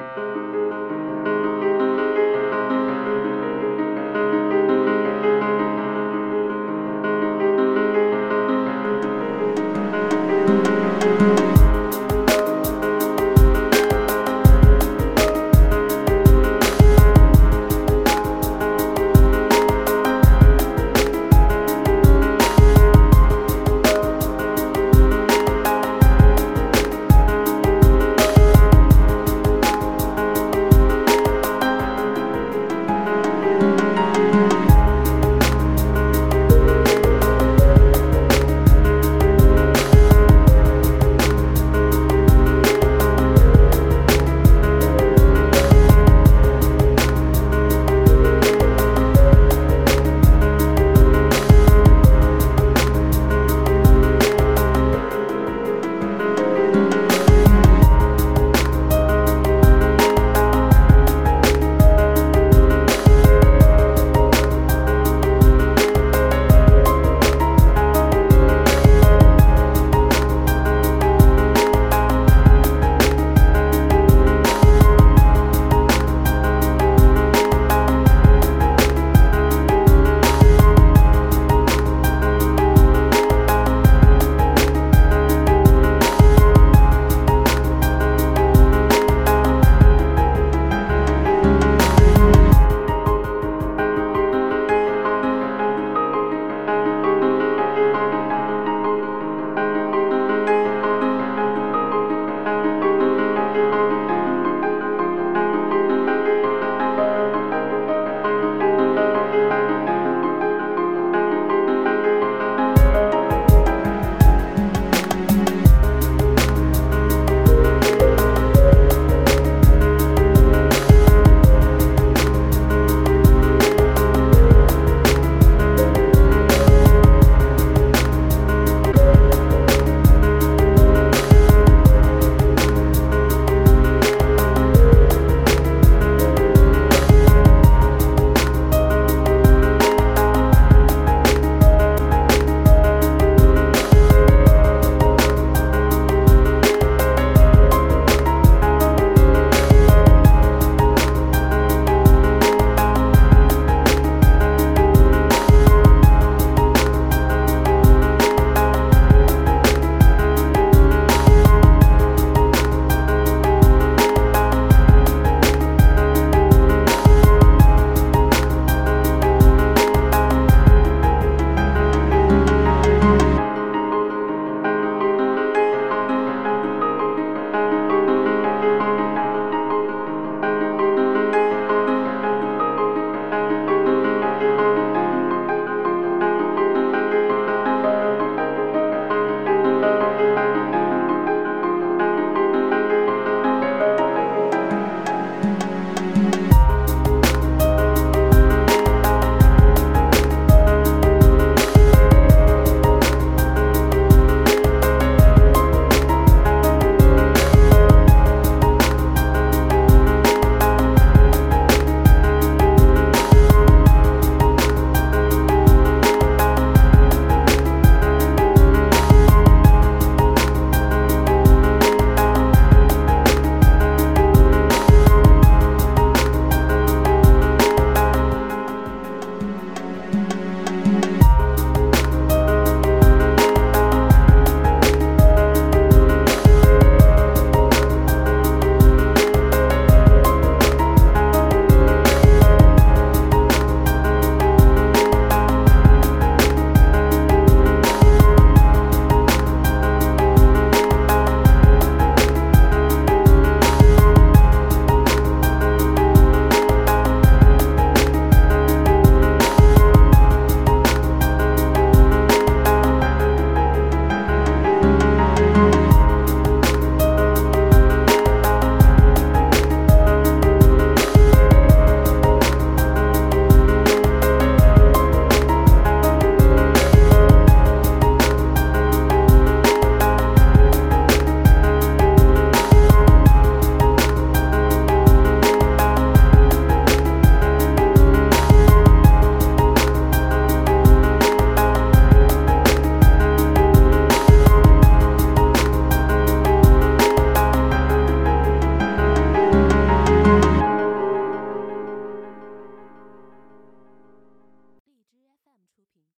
Música